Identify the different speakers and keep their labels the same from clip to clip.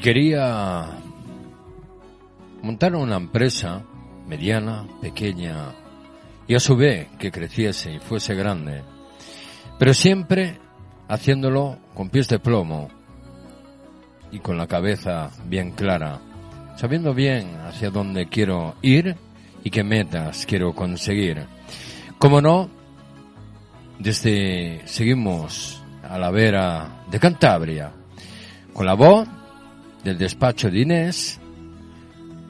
Speaker 1: quería montar una empresa mediana, pequeña y a su vez que creciese y fuese grande, pero siempre haciéndolo con pies de plomo y con la cabeza bien clara, sabiendo bien hacia dónde quiero ir y qué metas quiero conseguir. Como no, desde seguimos a la vera de Cantabria, con la voz del despacho de Inés,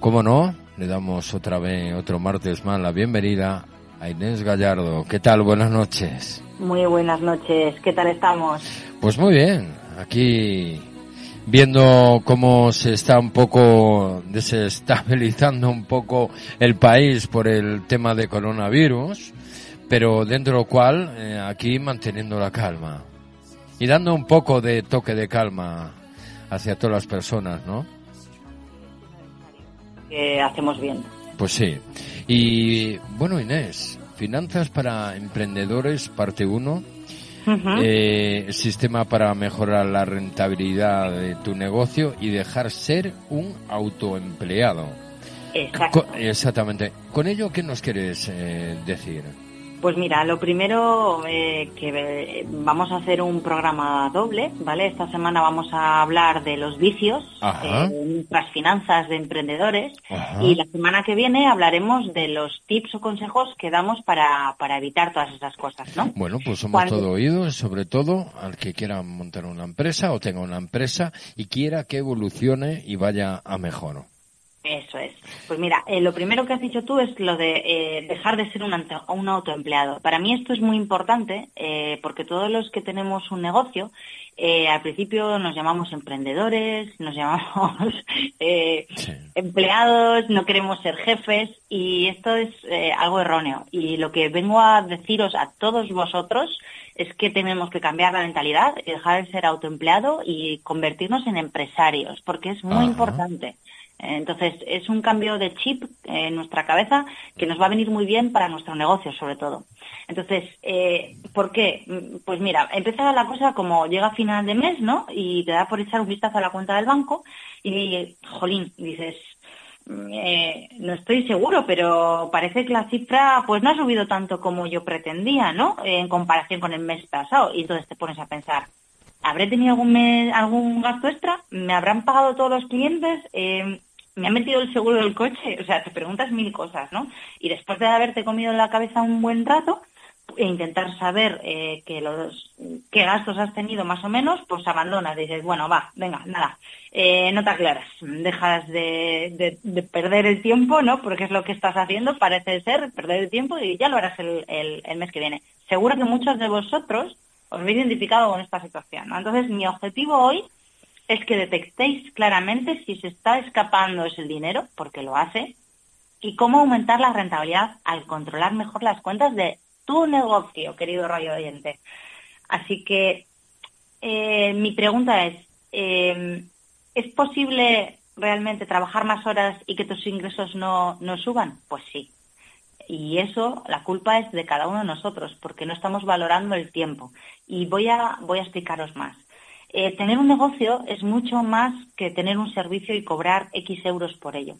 Speaker 1: como no, le damos otra vez, otro martes más, la bienvenida a Inés Gallardo. ¿Qué tal? Buenas noches.
Speaker 2: Muy buenas noches. ¿Qué tal estamos?
Speaker 1: Pues muy bien. Aquí viendo cómo se está un poco desestabilizando un poco el país por el tema de coronavirus, pero dentro de lo cual eh, aquí manteniendo la calma y dando un poco de toque de calma hacia todas las personas, ¿no?
Speaker 2: Que hacemos bien.
Speaker 1: Pues sí. Y bueno, Inés, Finanzas para Emprendedores, parte 1. eh, sistema para mejorar la rentabilidad de tu negocio y dejar ser un autoempleado.
Speaker 2: Exacto.
Speaker 1: Exactamente. ¿Con ello qué nos quieres eh, decir?
Speaker 2: Pues mira, lo primero eh, que eh, vamos a hacer un programa doble, ¿vale? Esta semana vamos a hablar de los vicios,
Speaker 1: Ajá.
Speaker 2: eh, las finanzas de emprendedores
Speaker 1: Ajá.
Speaker 2: y la semana que viene hablaremos de los tips o consejos que damos para, para evitar todas esas cosas, ¿no?
Speaker 1: Bueno, pues somos
Speaker 2: Cuando-
Speaker 1: todo oídos, sobre todo al que quiera montar una empresa o tenga una empresa y quiera que evolucione y vaya a mejor.
Speaker 2: Eso es. Pues mira, eh, lo primero que has dicho tú es lo de eh, dejar de ser un, ante- un autoempleado. Para mí esto es muy importante eh, porque todos los que tenemos un negocio, al principio nos llamamos emprendedores, nos llamamos
Speaker 1: Sí.
Speaker 2: empleados, no queremos ser jefes y esto es algo erróneo. Y lo que vengo a deciros a todos vosotros es que tenemos que cambiar la mentalidad y dejar de ser autoempleado y convertirnos en empresarios, porque es muy
Speaker 1: Ajá.
Speaker 2: importante. Entonces, es un cambio de chip en nuestra cabeza que nos va a venir muy bien para nuestro negocio, sobre todo. Entonces, eh, ¿por qué? Pues mira, empieza la cosa como llega final de mes, ¿no? Y te da por echar un vistazo a la cuenta del banco y, jolín, dices, mm, eh, no estoy seguro, pero parece que la cifra pues no ha subido tanto como yo pretendía, ¿no? En comparación con el mes pasado. Y entonces te pones a pensar, ¿habré tenido algún, mes- algún gasto extra? ¿Me habrán pagado todos los clientes? Eh, ¿Me han metido el seguro del coche? O sea, te preguntas mil cosas, ¿no? Y después de haberte comido en la cabeza un buen rato e intentar saber eh, que los, qué gastos has tenido más o menos, pues abandonas. Dices, bueno, va, venga, nada, eh, no te aclaras. Dejas de, de- de perder el tiempo, ¿no? Porque es lo que estás haciendo, parece ser, perder el tiempo y ya lo harás el, el- el mes que viene. Seguro que muchos de vosotros os habéis identificado con esta situación, ¿no? Entonces, mi objetivo hoy es que detectéis claramente si se está escapando ese dinero, porque lo hace, y cómo aumentar la rentabilidad al controlar mejor las cuentas de tu negocio, querido radio oyente. Así que eh, mi pregunta es, eh, ¿es posible realmente trabajar más horas y que tus ingresos no, no suban? Pues sí. Y eso, la culpa es de cada uno de nosotros, porque no estamos valorando el tiempo. Y voy a, voy a explicaros más. Eh, tener un negocio es mucho más que tener un servicio y cobrar X euros por ello.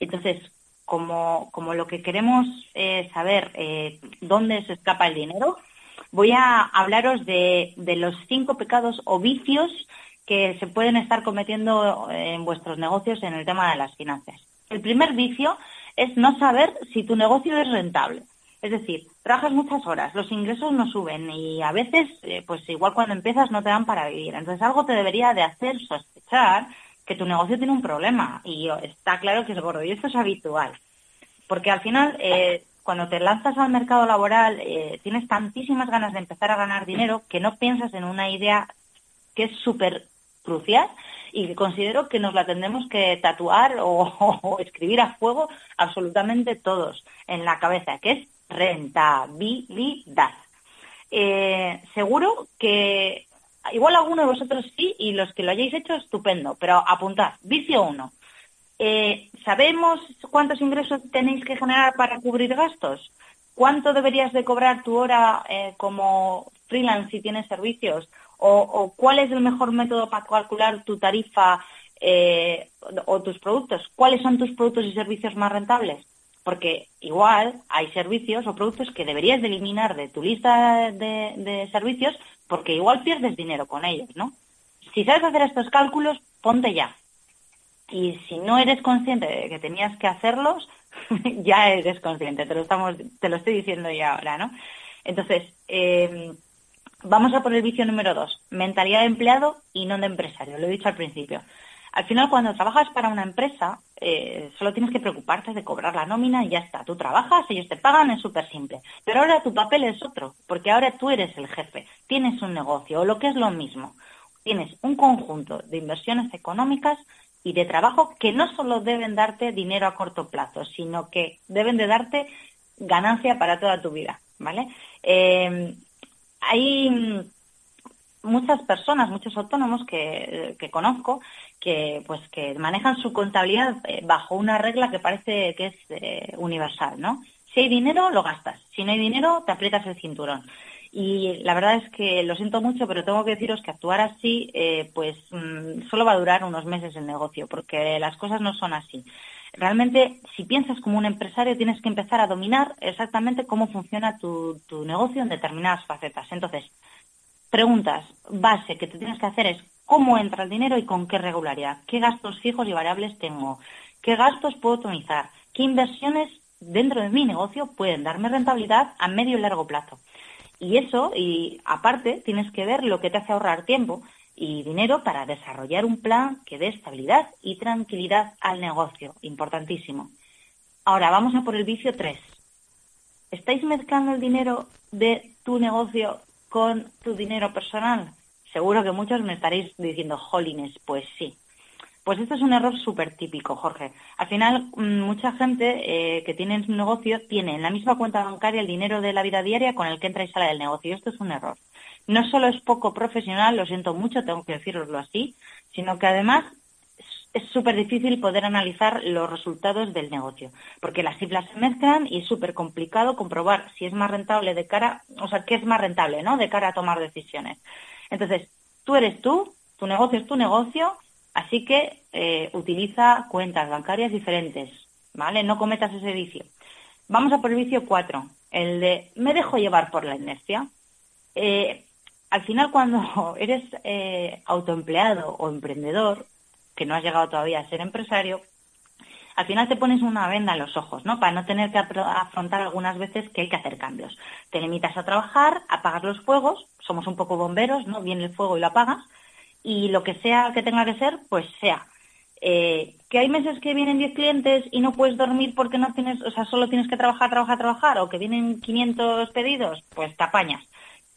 Speaker 2: Entonces, como, como lo que queremos eh, saber eh, dónde se escapa el dinero, voy a hablaros de, de los cinco pecados o vicios que se pueden estar cometiendo en vuestros negocios en el tema de las finanzas. El primer vicio es no saber si tu negocio es rentable. Es decir, trabajas muchas horas, los ingresos no suben y a veces, eh, pues igual cuando empiezas no te dan para vivir. Entonces algo te debería de hacer sospechar que tu negocio tiene un problema y está claro que es gordo y esto es habitual. Porque al final, eh, cuando te lanzas al mercado laboral, eh, tienes tantísimas ganas de empezar a ganar dinero que no piensas en una idea que es súper crucial y que considero que nos la tendremos que tatuar o, o escribir a fuego absolutamente todos en la cabeza, que es rentabilidad. Eh, seguro que igual alguno de vosotros sí y los que lo hayáis hecho estupendo, pero apuntad, vicio uno. Eh, ¿Sabemos cuántos ingresos tenéis que generar para cubrir gastos? ¿Cuánto deberías de cobrar tu hora eh, como freelance si tienes servicios? O, ¿O cuál es el mejor método para calcular tu tarifa eh, o tus productos, ¿cuáles son tus productos y servicios más rentables? Porque igual hay servicios o productos que deberías de eliminar de tu lista de, servicios porque igual pierdes dinero con ellos, ¿no? Si sabes hacer estos cálculos, ponte ya. Y si no eres consciente de que tenías que hacerlos, ya eres consciente, te lo, estamos, te lo estoy diciendo ya ahora, ¿no? Entonces, eh, vamos a por el vicio número dos, mentalidad de empleado y no de empresario, lo he dicho al principio. Al final, cuando trabajas para una empresa, eh, solo tienes que preocuparte de cobrar la nómina y ya está. Tú trabajas, ellos te pagan, es súper simple. Pero ahora tu papel es otro, porque ahora tú eres el jefe, tienes un negocio, o lo que es lo mismo. Tienes un conjunto de inversiones económicas y de trabajo que no solo deben darte dinero a corto plazo, sino que deben de darte ganancia para toda tu vida, ¿vale? Eh, hay muchas personas, muchos autónomos que, conozco que pues que manejan su contabilidad eh, bajo una regla que parece que es eh, universal, ¿no? Si hay dinero, lo gastas. Si no hay dinero, te aprietas el cinturón. Y la verdad es que lo siento mucho, pero tengo que deciros que actuar así, eh, pues mm, solo va a durar unos meses el negocio, porque las cosas no son así. Realmente, si piensas como un empresario, tienes que empezar a dominar exactamente cómo funciona tu, tu negocio en determinadas facetas. Entonces, preguntas base que te tienes que hacer es cómo entra el dinero y con qué regularidad, qué gastos fijos y variables tengo, qué gastos puedo optimizar, qué inversiones dentro de mi negocio pueden darme rentabilidad a medio y largo plazo. Y eso, y aparte, tienes que ver lo que te hace ahorrar tiempo y dinero para desarrollar un plan que dé estabilidad y tranquilidad al negocio. Importantísimo. Ahora, vamos a por el vicio 3. ¿Estáis mezclando el dinero de tu negocio con tu dinero personal? Seguro que muchos me estaréis diciendo, jolines, pues sí. Pues esto es un error súper típico, Jorge. Al final, mm, mucha gente eh, que tiene un negocio tiene en la misma cuenta bancaria el dinero de la vida diaria con el que entra y sale del negocio. Esto es un error. No solo es poco profesional, lo siento mucho, tengo que deciroslo así, sino que además es súper difícil poder analizar los resultados del negocio, porque las cifras se mezclan y es súper complicado comprobar si es más rentable de cara, o sea, qué es más rentable, ¿no? De cara a tomar decisiones. Entonces, tú eres tú, tu negocio es tu negocio, así que eh, utiliza cuentas bancarias diferentes, ¿vale? No cometas ese vicio. Vamos a por el vicio 4, el de me dejo llevar por la inercia. Eh, al final, cuando eres eh, autoempleado o emprendedor, que no has llegado todavía a ser empresario, al final te pones una venda en los ojos, ¿no? Para no tener que afrontar algunas veces que hay que hacer cambios. Te limitas a trabajar, apagas los fuegos, somos un poco bomberos, ¿no? Viene el fuego y lo apagas, y lo que sea que tenga que ser, pues sea. Eh, que hay meses que vienen 10 clientes y no puedes dormir porque no tienes, o sea, solo tienes que trabajar, trabajar, trabajar, o que vienen 500 pedidos, pues te apañas.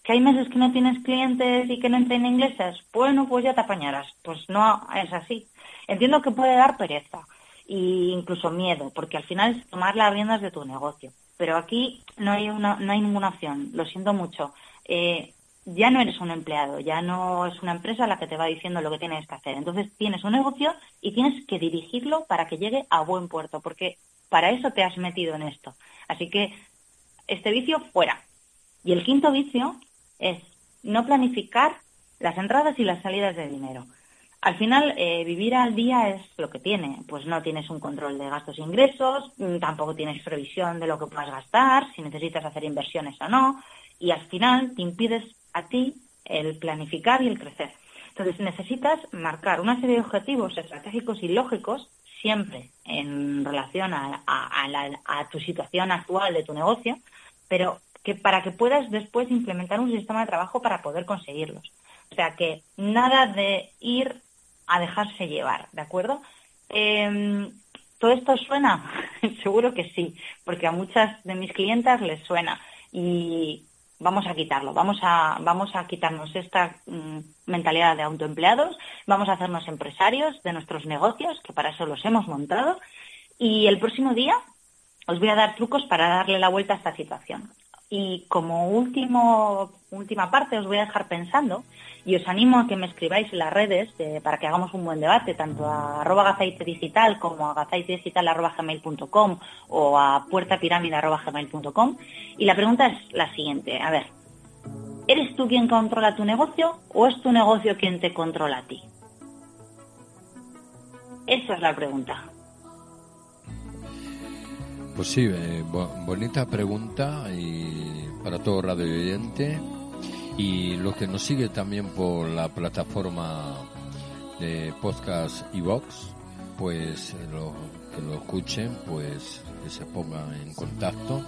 Speaker 2: Que hay meses que no tienes clientes y que no entren ingleses, bueno, pues ya te apañarás. Pues no es así. Entiendo que puede dar pereza e incluso miedo, porque al final es tomar las riendas de tu negocio. Pero aquí no hay, una, no hay ninguna opción, lo siento mucho. Eh, ya no eres un empleado, ya no es una empresa la que te va diciendo lo que tienes que hacer. Entonces tienes un negocio y tienes que dirigirlo para que llegue a buen puerto, porque para eso te has metido en esto. Así que este vicio fuera. Y el quinto vicio es no planificar las entradas y las salidas de dinero. Al final, eh, vivir al día es lo que tiene. Pues no tienes un control de gastos e ingresos, mm, tampoco tienes previsión de lo que puedas gastar, si necesitas hacer inversiones o no, y al final te impides a ti el planificar y el crecer. Entonces necesitas marcar una serie de objetivos estratégicos y lógicos siempre en relación a, a tu situación actual de tu negocio, pero que para que puedas después implementar un sistema de trabajo para poder conseguirlos. O sea que nada de ir a dejarse llevar, ¿de acuerdo? Em, ¿Todo esto suena? Seguro que sí, porque a muchas de mis clientas les suena y vamos a quitarlo, vamos a, vamos a quitarnos esta mm, mentalidad de autoempleados, vamos a hacernos empresarios de nuestros negocios, que para eso los hemos montado, y el próximo día os voy a dar trucos para darle la vuelta a esta situación. Y como último, última parte os voy a dejar pensando y os animo a que me escribáis en las redes eh, para que hagamos un buen debate, tanto a arroba gazaite digital como a gazaitedigital arroba gmail.com o a puertapirámide arroba gmail.com. Y la pregunta es la siguiente, a ver, ¿eres tú quien controla tu negocio o es tu negocio quien te controla a ti? Esa es la pregunta.
Speaker 1: Pues sí, eh, bonita pregunta y para todo radio oyente y los que nos sigue también por la plataforma de podcast y box, pues lo, que lo escuchen, pues que se pongan en contacto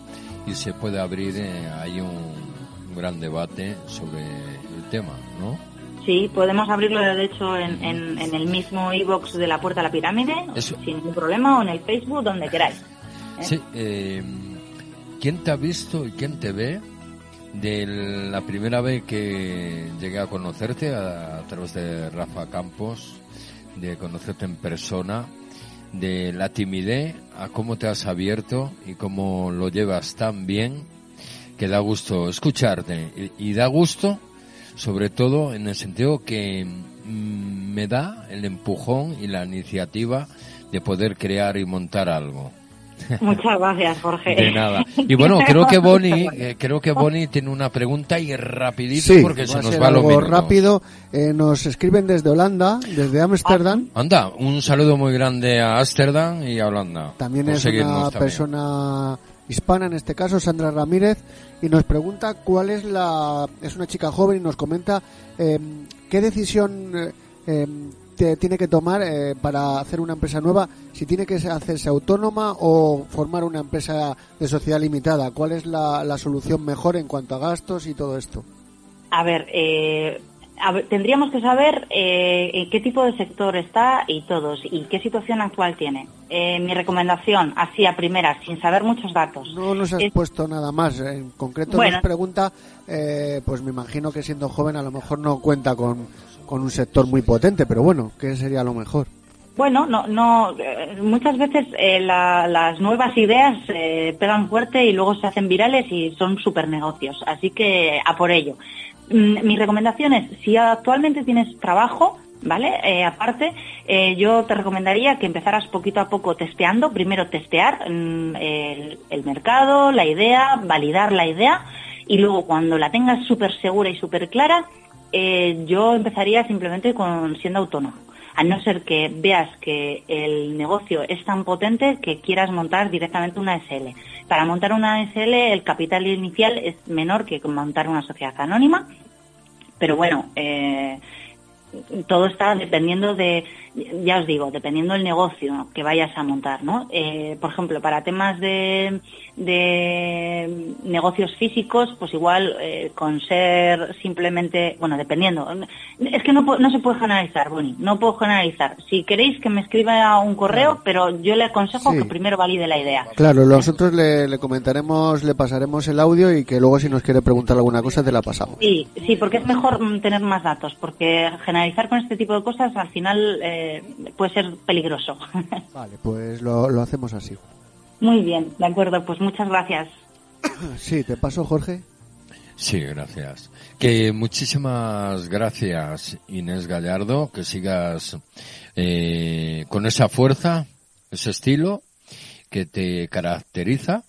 Speaker 1: y se puede abrir eh, ahí un, gran debate sobre el tema, ¿no?
Speaker 2: Sí, podemos abrirlo de hecho en, en, el mismo e-box de la Puerta a la Pirámide, sin ningún problema, o en el Facebook, donde queráis.
Speaker 1: ¿Eh? Sí, eh, ¿quién te ha visto y quién te ve de la primera vez que llegué a conocerte a, través de Rafa Campos, de conocerte en persona, de la timidez a cómo te has abierto y cómo lo llevas tan bien que da gusto escucharte y, da gusto sobre todo en el sentido que mm, me da el empujón y la iniciativa de poder crear y montar algo.
Speaker 2: Muchas gracias, Jorge.
Speaker 1: De nada. Y bueno, creo que Bonnie, eh, creo que Bonnie tiene una pregunta y rapidito porque se nos va lo
Speaker 3: mismo. rápido. Eh, nos escriben desde Holanda, desde Ámsterdam.
Speaker 1: Ah, anda, un saludo muy grande a Ámsterdam y a Holanda.
Speaker 3: También es una persona hispana, en este caso, Sandra Ramírez, y nos pregunta cuál es la... Es una chica joven y nos comenta eh, qué decisión tiene que tomar eh, para hacer una empresa nueva? Si tiene que hacerse autónoma o formar una empresa de sociedad limitada. ¿Cuál es la, solución mejor en cuanto a gastos y todo esto?
Speaker 2: A ver, eh, tendríamos que saber eh, en qué tipo de sector está y todos y qué situación actual tiene. mi recomendación, así a primera, sin saber muchos datos.
Speaker 3: No nos has puesto nada más. En concreto nos pregunta, pues me imagino que siendo joven a lo mejor no cuenta con con un sector muy potente, pero bueno, ¿qué sería lo mejor?
Speaker 2: Bueno, no, no, eh, muchas veces eh, las nuevas ideas eh, pegan fuerte y luego se hacen virales y son super negocios, así que a por ello. Mm, mi recomendación es, si actualmente tienes trabajo, ¿vale? aparte, yo te recomendaría que empezaras poquito a poco testeando, primero testear mm, el, mercado, la idea, validar la idea y luego cuando la tengas súper segura y súper clara, eh, yo empezaría simplemente con siendo autónomo. A no ser que veas que el negocio es tan potente que quieras montar directamente una SL. Para montar una SL el capital inicial es menor que montar una sociedad anónima, pero bueno, eh, todo está dependiendo de, ya os digo, dependiendo del negocio que vayas a montar, ¿no? Eh, por ejemplo, para temas de, de negocios físicos, pues igual eh, con ser simplemente, bueno, dependiendo. Es que no, no se puede generalizar, Bonnie, no puedo generalizar. Si queréis que me escriba un correo, pero yo le aconsejo que primero valide la idea.
Speaker 3: Claro, nosotros le, le, comentaremos, le pasaremos el audio y que luego si nos quiere preguntar alguna cosa te la pasamos.
Speaker 2: Sí, sí, porque es mejor tener más datos, porque generalizar con este tipo de cosas al final eh, puede ser peligroso.
Speaker 3: Vale, pues lo, lo hacemos así.
Speaker 2: Muy bien, de acuerdo, pues muchas gracias.
Speaker 3: Sí, te paso, Jorge.
Speaker 1: Sí, gracias. Que muchísimas gracias, Inés Gallardo, que sigas eh, con esa fuerza, ese estilo que te caracteriza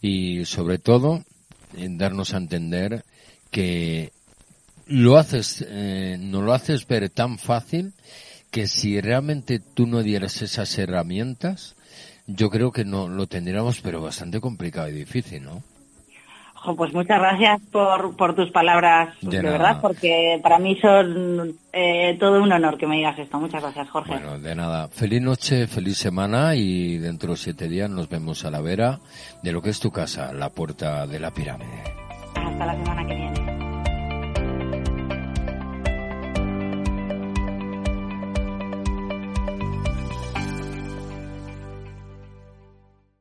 Speaker 1: y sobre todo en darnos a entender que lo haces, eh, no lo haces ver tan fácil que si realmente tú no dieras esas herramientas, yo creo que no lo tendríamos, pero bastante complicado y difícil, ¿no?
Speaker 2: pues muchas gracias por, por tus palabras, de, verdad, porque para mí son eh, todo un honor que me digas esto. Muchas gracias, Jorge.
Speaker 1: Bueno, de nada. Feliz noche, feliz semana y dentro de siete días nos vemos a la vera de lo que es tu casa, la puerta de la pirámide.
Speaker 2: Hasta la semana que viene.